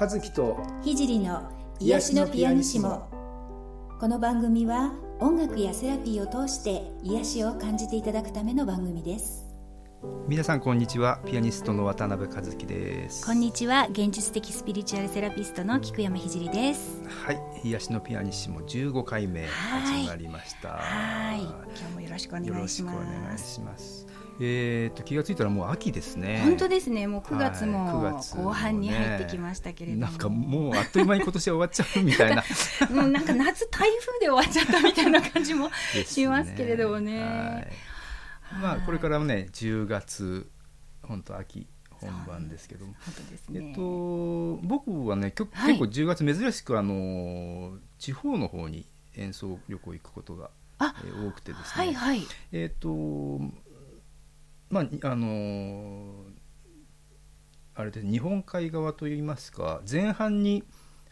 和樹と聖の癒しのピアニシモ。この番組は音楽やセラピーを通して癒しを感じていただくための番組です。皆さんこんにちは。ピアニストの渡辺和樹です。こんにちは。現実的スピリチュアルセラピストの菊山聖です。はい。癒しのピアニシモ15回目始まりました。はい。今日もよろしくお願いしますえー、と気がついたらもう秋ですね。本当ですね。もう9月も後半に入ってきましたけれども、なんかもうあっという間に今年は終わっちゃうみたいな。もうなんか夏台風で終わっちゃったみたいな感じもしますけれどもね。はい。まあこれからね10月本当秋本番ですけども、ね、えっと僕はね結はい。構10月珍しくあの地方の方に演奏旅行行くことが多くてですね、はいはい。えっ、とまああのーあれで日本海側といいますか前半に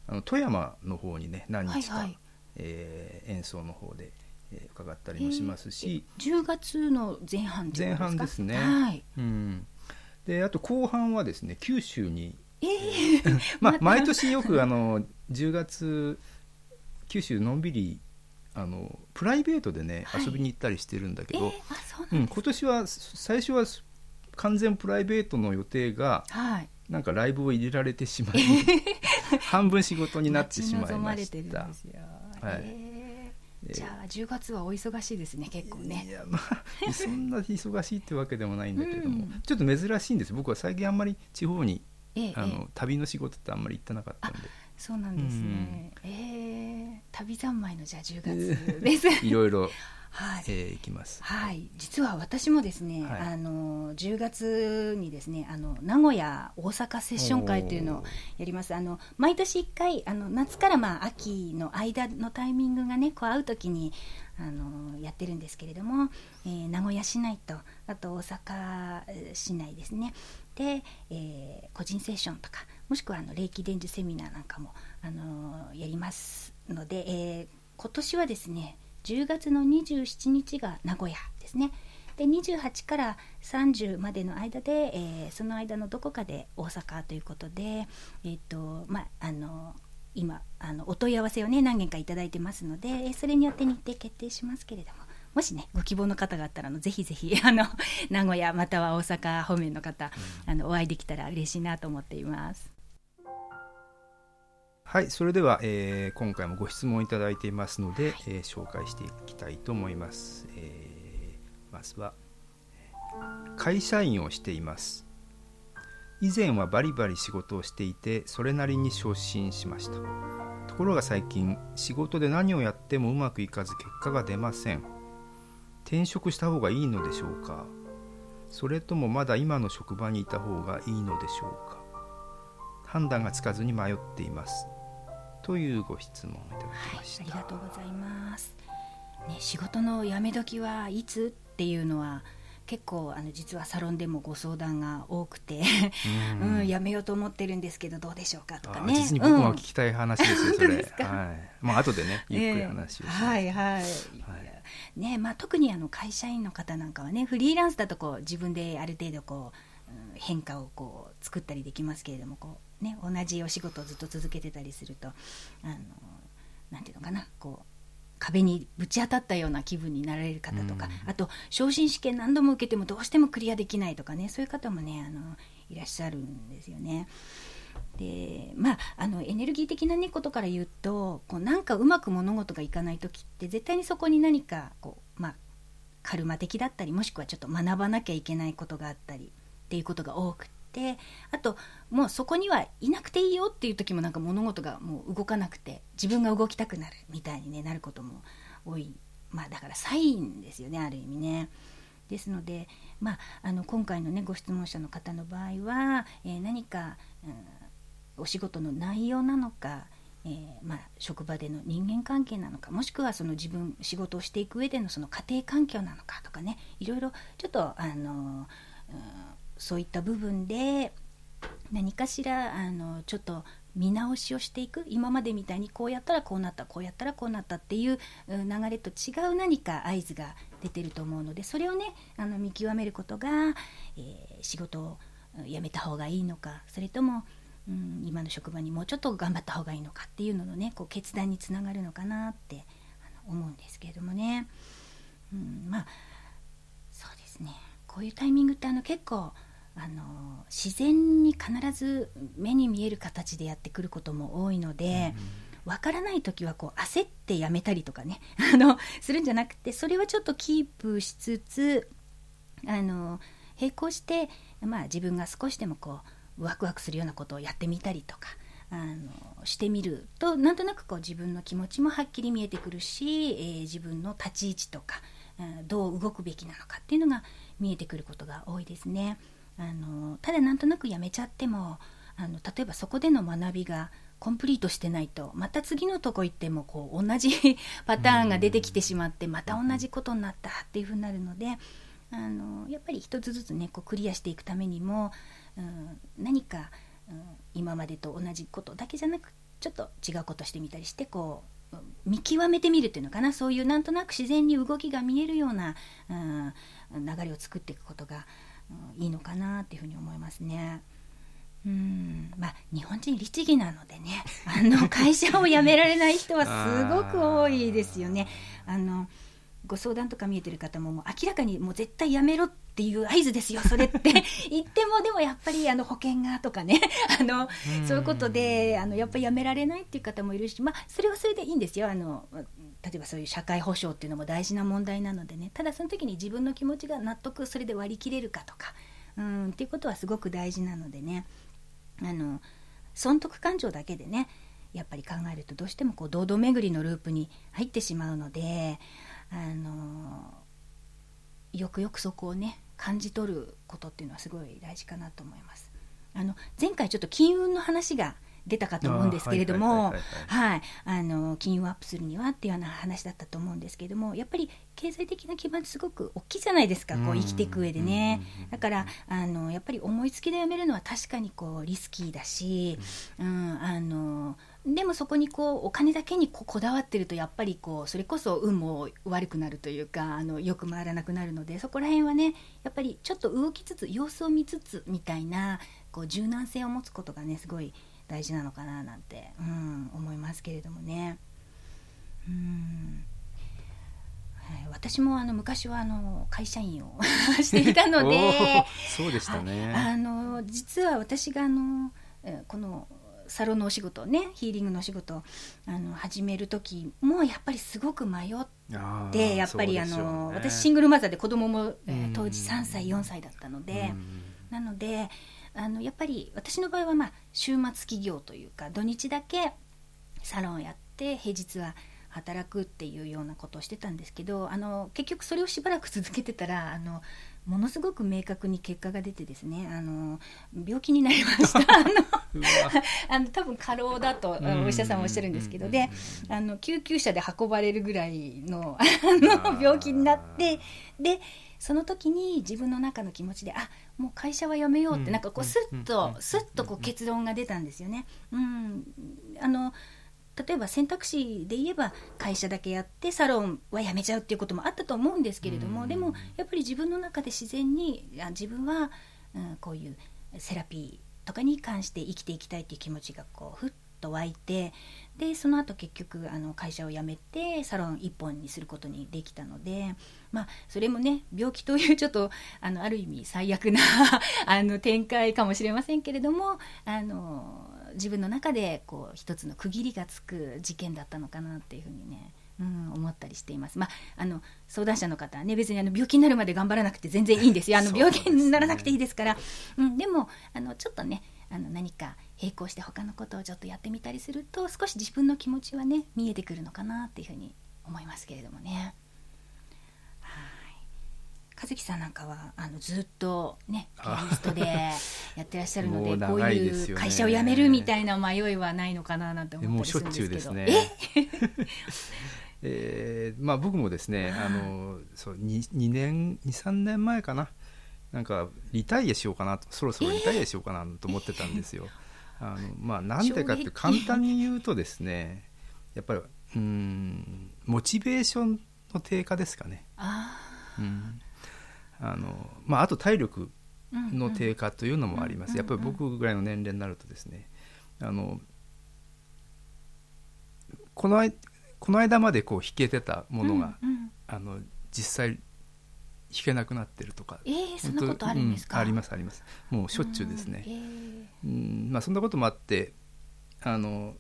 あの富山の方にね何日か、はいはい。えー演奏の方で、えー伺ったりもしますし、10月の前半前半ですね。はい。うん、であと後半はですね九州に、え まあま、た。毎年よくあの10月九州のんびりあのプライベートでね、はい。遊びに行ったりしてるんだけー、えど、ー、ううん、今年は最初は完全プライベートの予定がはい。なんかライブを入れられてしまい 半分仕事になってしまいましれてるんたで。すよ、はい。えー。えーじゃあ10月はお忙しいですね結構いね。やまあそんな忙しいってわけでもないんだけれども、うん。ちょっと珍しいんです。僕は最近あんまり地方にええええ。あの旅の仕事ってあんまり行ってなかったんでそうなんですね、えー、旅三昧のじゃあ10月 です、いろいろ、はい。えー行きます。はい、実は私もですね、はい。あの10月にですねあの名古屋大阪セッション会というのをやります。あの毎年1回あの夏からまあ秋の間のタイミングがねこう会う時にあのやってるんですけれども、えー名古屋市内とあと大阪えー市内ですね。で、えー個人セッションとかもしくはあの霊気伝授セミナーなんかもあのやりますので、えー今年はですね10月の27日が名古屋ですねで28から30までの間で、えーその間のどこかで大阪ということでえっ、とまああの今あのお問い合わせをね何件かいただいてますのでえーそれによって日程決定しますけれどももしねご希望の方があったらあのぜひぜひ あの名古屋または大阪方面の方、あのお会いできたら嬉しいなと思っています。はい、それでは、えー今回もご質問いただいていますので、えー紹介していきたいと思います。えーまずは会社員をしています。以前はバリバリ仕事をしていてそれなりに昇進しました。ところが最近仕事で何をやってもうまくいかず結果が出ません。転職した方がいいのでしょうか。それともまだ今の職場にいた方がいいのでしょうか。判断がつかずに迷っていますというご質問をいただきはいまし、あた、りがとうございます。ね、仕事の辞め時はいつっていうのは結構あの実はサロンでもご相談が多くて、う うんん辞めようと思ってるんんですけどどうでしょうかとかね。あ実に僕もうん聞きたい話ですよ、それ。本当ですか。はい。まあ後でね ゆっくり話をします、はいはい、はい。ねまあ、特にあの会社員の方なんかはねフリーランスだとこう自分である程度こう、うん変化をこう作ったりできますけれどもこう、ね、同じお仕事をずっと続けてたりするとあのなんていうのかなこう壁にぶち当たったような気分になられる方とか、うんあと昇進試験何度も受けてもどうしてもクリアできないとかねそういう方もねあのいらっしゃるんですよね。でまあ、あのエネルギー的な、ね、ことから言うとこうなんかうまく物事がいかない時って絶対にそこに何かこう、まあ、カルマ的だったりもしくはちょっと学ばなきゃいけないことがあったりっていうことが多くってあともうそこにはいなくていいよっていう時もなんか物事がもう動かなくて自分が動きたくなるみたいに、ね、なることも多い、まあ、だからサインですよねある意味ね。ですので、まあ、あの今回の、ね、ご質問者の方の場合は、えー何か、うんお仕事の内容なのか、えーまあ、職場での人間関係なのかもしくはその自分仕事をしていく上でのその家庭環境なのかとかねいろいろちょっとあの、うんそういった部分で何かしらあのちょっと見直しをしていく今までみたいにこうやったらこうなったこうやったらこうなったっていう流れと違う何か合図が出てると思うのでそれをねあの見極めることが、えー仕事を辞めた方がいいのかそれとも、うん、今の職場にもうちょっと頑張った方がいいのかっていうののねこう決断につながるのかなって思うんですけれどもね、うん、まあそうですね。こういうタイミングってあの結構あの自然に必ず目に見える形でやってくることも多いので。わからない時はこう焦ってやめたりとかね あのするんじゃなくてそれはちょっとキープしつつあの並行して、まあ、自分が少しでもこうワクワクするようなことをやってみたりとかあのしてみるとなんとなくこう自分の気持ちもはっきり見えてくるし、えー、自分の立ち位置とか、えー、どう動くべきなのかっていうのが見えてくることが多いですね。あのただなんとなくやめちゃってもあの例えばそこでの学びがコンプリートしてないとまた次のとこ行ってもこう同じ パターンが出てきてしまってまた同じことになったっていうふうになるのであのやっぱり一つずつねこうクリアしていくためにも、うん、何か、うん、今までと同じことだけじゃなくちょっと違うことしてみたりしてこう見極めてみるっていうのかな。そういうなんとなく自然に動きが見えるような、うん、流れを作っていくことが、うん、いいのかなっていうふうに思いますね。うんまあ、日本人律儀なのでね あの会社を辞められない人はすごく多いですよね。あのご相談とか見えてる方ももう明らかにもう絶対やめろっていう合図ですよそれって。言ってもでもやっぱりあの保険がとかね。あのそういうことであのやっぱりやめられないっていう方もいるし、まあ、それはそれでいいんですよ。あの例えばそういう社会保障っていうのも大事な問題なのでね。ただその時に自分の気持ちが納得それで割り切れるかとか。うんっていうことはすごく大事なのでね。あの損得感情だけでねやっぱり考えるとどうしてもこう堂々巡りのループに入ってしまうのであのよくよくそこをね感じ取ることっていうのはすごい大事かなと思います。あの前回ちょっと金運の話が出たかと思うんですけれども、はい、あの金融アップするにはっていうような話だったと思うんですけれども、やっぱり経済的な基盤すごく大きいじゃないですか、こう生きていく上でね。だからあのやっぱり思いつきでやめるのは確かにこうリスキーだし、うん、あのでもそこにこうお金だけにここだわってるとやっぱりこうそれこそ運も悪くなるというかあのよく回らなくなるのでそこら辺はねやっぱりちょっと動きつつ様子を見つつみたいなこう柔軟性を持つことがねすごい大事なのかななんて、うん、思いますけれどもね。うん。はい、私もあの昔はあの会社員を していたのでそうでしたね、あの実は私があのこのサロンのお仕事ねヒーリングのお仕事あの始める時もやっぱりすごく迷ってやっぱりあの、ね、私シングルマザーで子供も、えー、当時3歳4歳だったのでなのであのやっぱり私の場合は、まあ、週末企業というか土日だけサロンをやって平日は働くっていうようなことをしてたんですけどあの結局それをしばらく続けてたらあのものすごく明確に結果が出てですねあの病気になりました。あのあの多分過労だとお医者さんはおっしゃるんですけどであの救急車で運ばれるぐらいのあの病気になってでその時に自分の中の気持ちであもう会社は辞めようってなんかこうスッとスッとこう結論が出たんですよね。うん、あの例えば選択肢で言えば会社だけやってサロンは辞めちゃうっていうこともあったと思うんですけれども、でもやっぱり自分の中で自然に自分は、うん、こういうセラピーとかに関して生きていきたいっていう気持ちがこうふっと湧いてでその後結局あの会社を辞めてサロン1本にすることにできたので、まあ、それもね病気というちょっとあのある意味最悪な あの展開かもしれませんけれどもあの自分の中でこう一つの区切りがつく事件だったのかなっていうふうにねうん、思ったりしています。まあ、あの相談者の方はね別にあの病気になるまで頑張らなくて全然いいんですよ。あの病気にならなくていいですから。う、ね、ん、でもあのちょっとねあの何か並行して他のことをちょっとやってみたりすると少し自分の気持ちはね見えてくるのかなっていうふうに思いますけれどもね。和樹さんなんかはあのずっとねピアニストでやってらっしゃるのでこういう会社を辞めるみたいな迷いはないのかななんて思ったりするんですけど。ね。え？ー、まあ僕もですねあのそう 2, 2年23年前かななんかリタイアしようかなとそろそろリタイアしようかなと思ってたんですよ。えー、あのまあなんでかって簡単に言うとですねやっぱりうんモチベーションの低下ですかね。あうん。あのまあ、あと体力の低下というのもあります、やっぱり僕ぐらいの年齢になるとですねあのこの間この間までこう弾けてたものが、うんうん。あの実際弾けなくなってるとか。えー、そんなことあるんですか、うんありますあります。もうしょっちゅうですね、うんえー。うんまあ、そんなこともあってあの、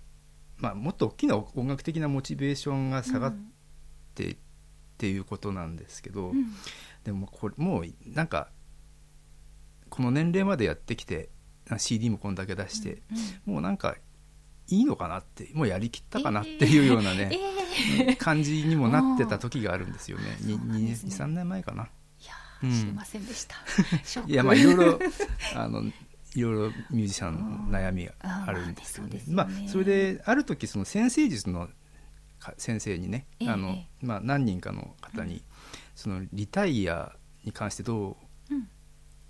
まあ、もっと大きな音楽的なモチベーションが下がってっていうことなんですけど、うん。でもこれもうなんかこの年齢までやってきてあ CD もこんだけ出して、うん。もうなんかいいのかなってもうやりきったかなっていうようなね、えーうん感じにもなってた時があるんですよね。ね。23年前かな。いやうん。ー知りませんでした、いやまあいろいろ あのいろいろミュージシャンの悩みがあるんですけどねまあまあそれである時その先生術のか先生にね、ええ。あのえまあ、何人かの方に、そのリタイアに関してどううん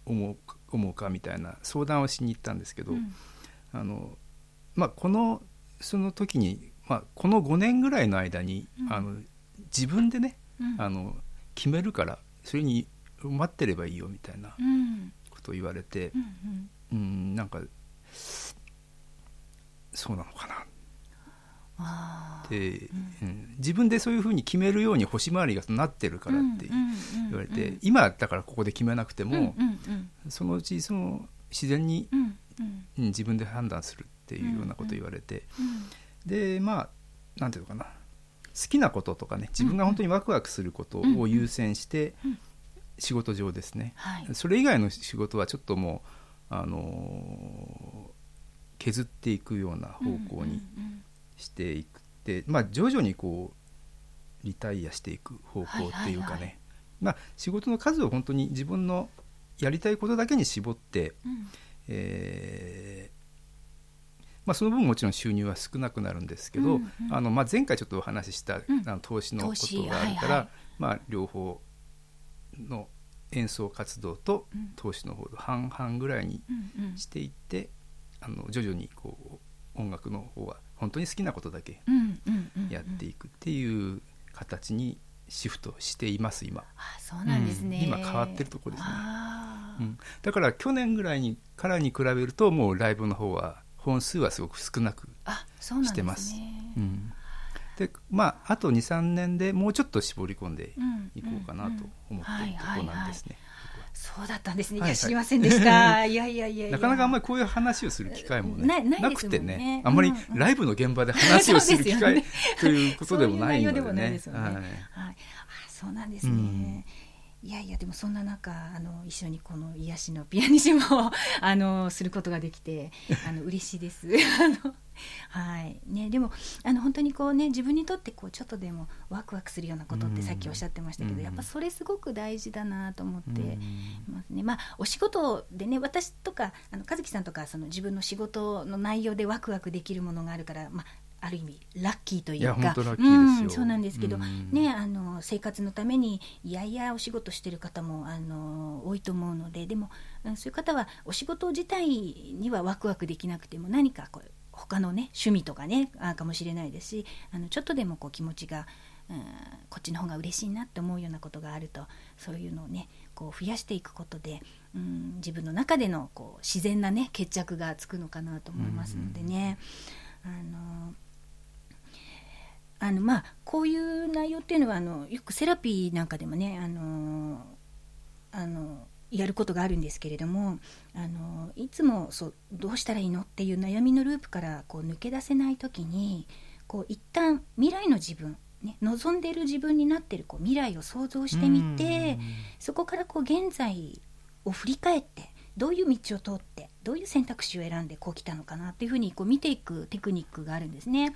思うか思うかみたいな相談をしに行ったんですけど、うん。あのまあ、このその時に、まあ、この5年ぐらいの間に、うん。あの自分でねうん。あの決めるからそれに待ってればいいよみたいなうん。ことを言われてう、んうん、なんかそうなのかな。あー。って、うん。うん。自分でそういうふうに決めるように星回りがなってるからって言われて、うん今だからここで決めなくても、そのうちその自然に、自分で判断するっていうようなことを言われて、うんでまあなんていうのかな。好きなこととかね自分が本当にワクワクすることを優先して、うん仕事上ですね、はい。それ以外の仕事はちょっともう、あのー削っていくような方向にうんしていくって、まあ徐々にこうリタイアしていく方向っていうかね、まあ仕事の数を本当に自分のやりたいことだけに絞って、うん。えーまあ、その分もちろん収入は少なくなるんですけど、うんうん。あのまあ、前回ちょっとお話しした、ん。あの投資のことがあるから、はいはい。まあ、両方の演奏活動とうん。投資の方と半々ぐらいにうんうん。していってあの徐々にこう音楽の方は本当に好きなことだけうんうんうんうんやっていくっていう形にシフトしています今、あそうなんですね、うん。今変わってるとこですね。うん、だから去年ぐらいにからに比べるともうライブの方は本数はすごく少なくしてます。うん、でまああと23年でもうちょっと絞り込んでうん。いこうかなと思っているところなんですね。そうだったんですね。いや、知りませんでした。いやいやいや。なかなかあんまりこういう話をする機会もねなくてねあんまりライブの現場で話をする機会ということでもないのでね。あ、そうなんですね。いやいやでもそんな中あの一緒にこの癒しのピアニシモを あのすることができてあの嬉しいです。あのはいねでもあの本当にこうね自分にとってこうちょっとでもワクワクするようなことってさっきおっしゃってましたけど、うんやっぱそれすごく大事だなと思って。うんますねまあ、お仕事でね私とかあの和樹さんとかその自分の仕事の内容でワクワクできるものがあるから、まあ、ある意味ラッキーというか。うんそうなんですけど、うん。ね、あの生活のためにいやいやお仕事してる方もあの多いと思うので。でもうんそういう方はお仕事自体にはワクワクできなくても何かこう他のね趣味とかねあかもしれないですしあのちょっとでもこう気持ちが、うん、こっちの方が嬉しいなって思うようなことがあるとそういうのをねこう増やしていくことで、うん、自分の中でのこう自然なね決着がつくのかなと思いますのでね。あのあのまあ、こういう内容っていうのはあのよくセラピーなんかでもねあのあのやることがあるんですけれどもあのいつもそうどうしたらいいのっていう悩みのループからこう抜け出せない時にこう一旦未来の自分、ね、望んでいる自分になっているこう未来を想像してみてそこからこう現在を振り返ってどういう道を通ってどういう選択肢を選んでこう来たのかなっていうふうにこう見ていくテクニックがあるんですね。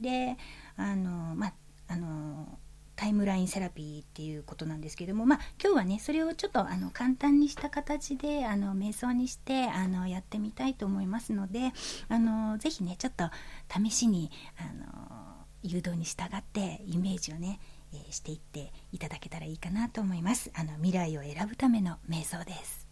であのまああのタイムラインセラピーっていうことなんですけども、まあ、今日はねそれをちょっとあの簡単にした形であの瞑想にしてあのやってみたいと思いますのであのぜひねちょっと試しにあの誘導に従ってイメージをね、えしていっていただけたらいいかなと思いますあの未来を選ぶための瞑想です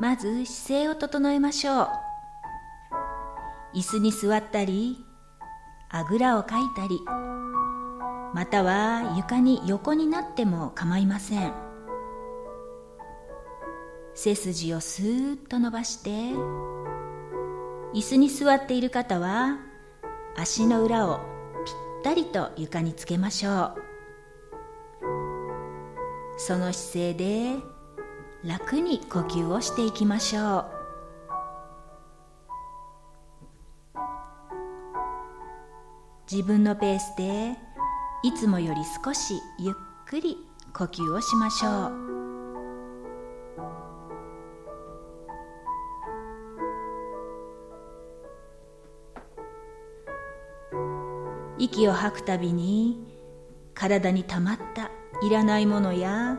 まず姿勢を整えましょう。椅子に座ったりあぐらをかいたりまたは床に横になっても構いません。背筋をスーッと伸ばして。椅子に座っている方は足の裏をぴったりと床につけましょう。その姿勢で楽に呼吸をしていきましょう。自分のペースでいつもより少しゆっくり呼吸をしましょう。息を吐くたびに体にたまったいらないものや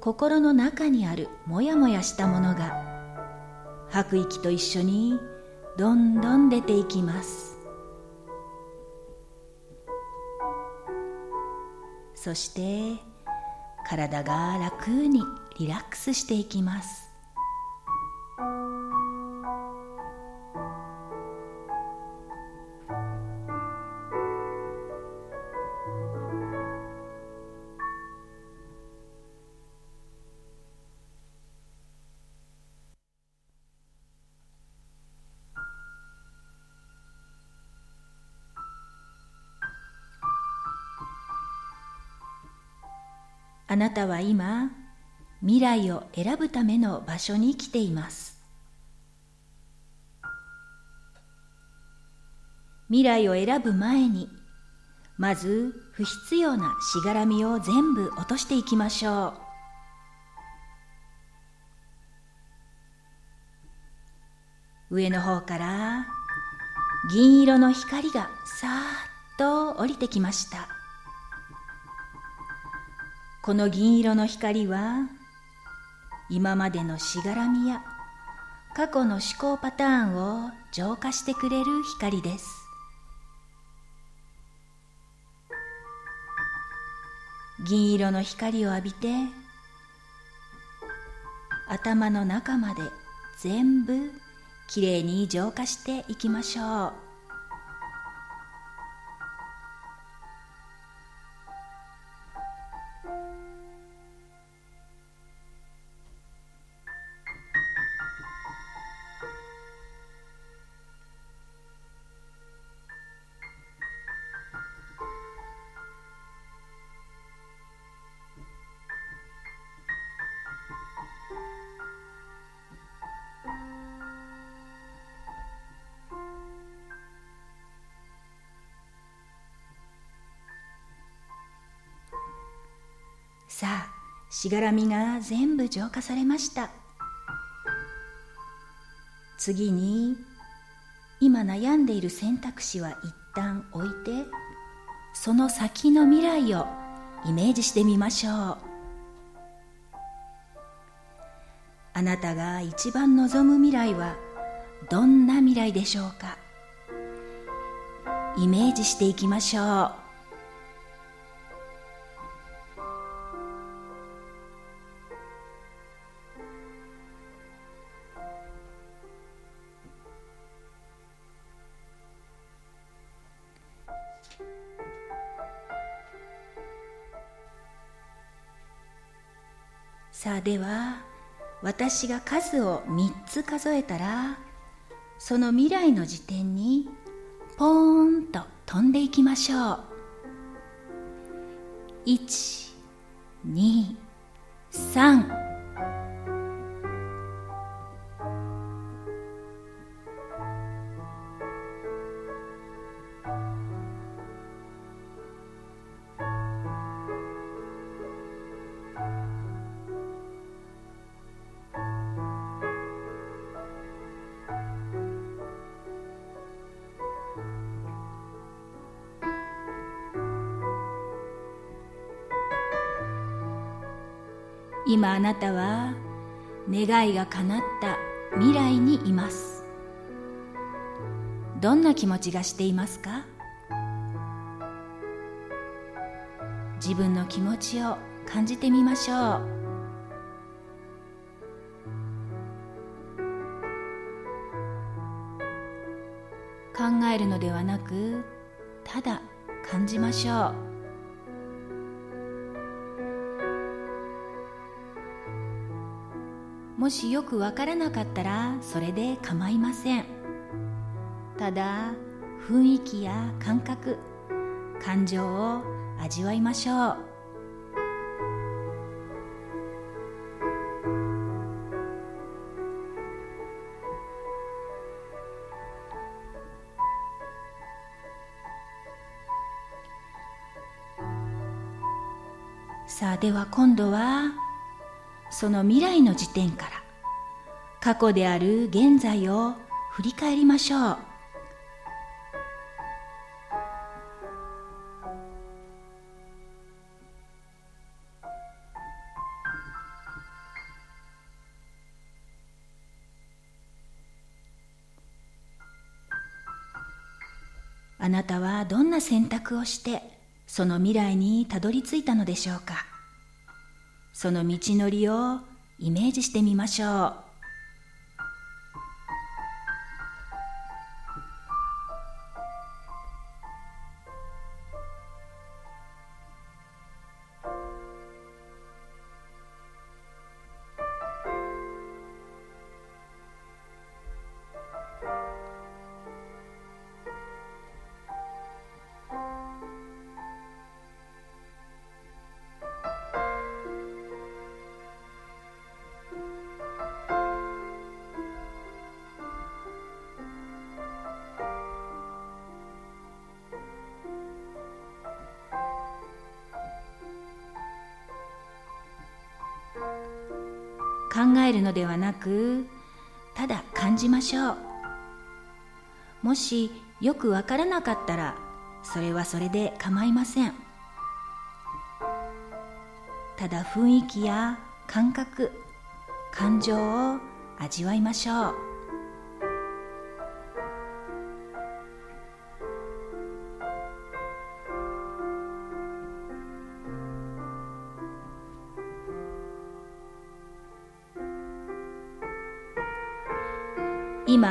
心の中にあるもやもやしたものが吐く息と一緒にどんどん出ていきます。そして体が楽にリラックスしていきます。なたは今未来を選ぶための場所に来ています。未来を選ぶ前にまず不必要なしがらみを全部落としていきましょう。上の方から銀色の光がさーっと降りてきました。この銀色の光は今までのしがらみや過去の思考パターンを浄化してくれる光です。銀色の光を浴びて頭の中まで全部きれいに浄化していきましょう。さあしがらみが全部浄化されました。次に今悩んでいる選択肢は一旦置いてその先の未来をイメージしてみましょう。あなたが一番望む未来はどんな未来でしょうか？イメージしていきましょう。では私が数を3つ数えたらその未来の時点にポーンと飛んでいきましょう。123今あなたは願いが叶った未来にいます。どんな気持ちがしていますか？自分の気持ちを感じてみましょう。考えるのではなくただ感じましょう。もしよくわからなかったらそれで構いません。ただ雰囲気や感覚感情を味わいましょう。さあでは今度はその未来の時点から過去である現在を振り返りましょう。あなたはどんな選択をしてその未来にたどり着いたのでしょうか？その道のりをイメージしてみましょう。考えるのではなくただ感じましょう。もしよくわからなかったらそれはそれで構いません。ただ雰囲気や感覚感情を味わいましょう。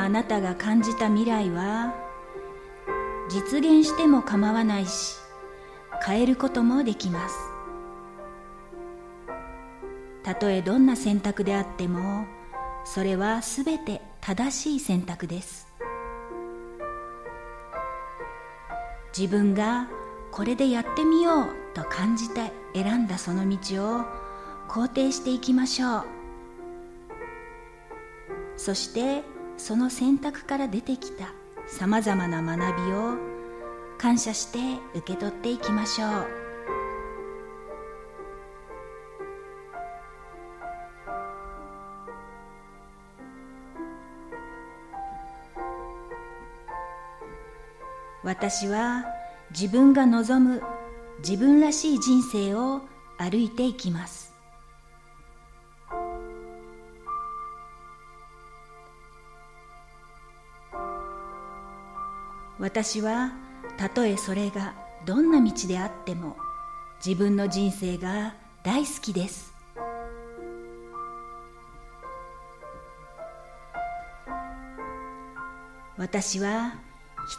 あなたが感じた未来は実現しても構わないし変えることもできます。たとえどんな選択であってもそれはすべて正しい選択です。自分がこれでやってみようと感じて選んだその道を肯定していきましょう。そしてその選択から出てきたさまざまな学びを感謝して受け取っていきましょう。私は自分が望む自分らしい人生を歩いていきます。私はたとえそれがどんな道であっても自分の人生が大好きです。私は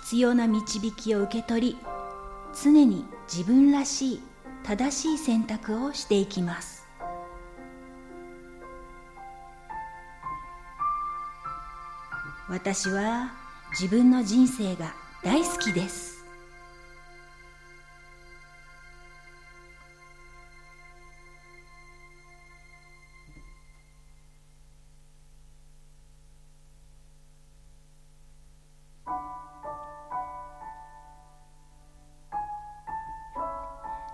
必要な導きを受け取り常に自分らしい正しい選択をしていきます。私は自分の人生が大好きです。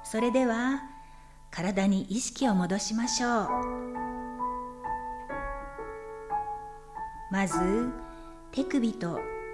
それでは体に意識を戻しましょう。まず手首と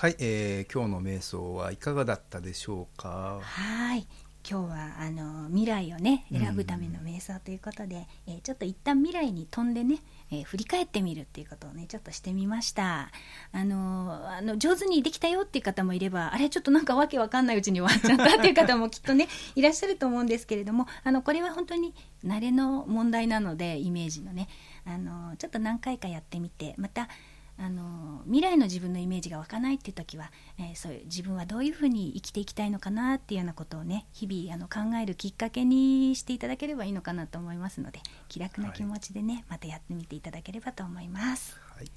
はい、えー今日の瞑想はいかがだったでしょうか？はい。今日はあの未来をね選ぶための瞑想ということで、えーちょっと一旦未来に飛んでね、えー振り返ってみるっていうことをねちょっとしてみました。あのあの上手にできたよっていう方もいればあれちょっとなんかわけわかんないうちに終わっちゃったっていう方もきっとね いらっしゃると思うんですけれどもあのこれは本当に慣れの問題なのでイメージのねあのちょっと何回かやってみてまたあの未来の自分のイメージが湧かないっていう時は、えーそういう自分はどういうふうに生きていきたいのかなっていうようなことをね日々あの考えるきっかけにしていただければいいのかなと思いますので気楽な気持ちでね、またやってみていただければと思います。はい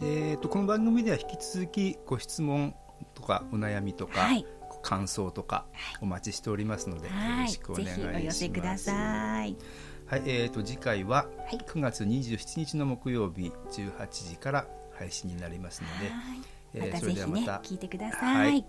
えー、とこの番組では引き続きご質問とかお悩みとか、はい感想とかお待ちしておりますので、よはい、ろしくお願いぜします。ひお寄せください。はい、えー、と次回ははい。9月27日の木曜日18時から配信になりますので、はい。えーまたそれぜひねではまた。聞いてくださ。はいい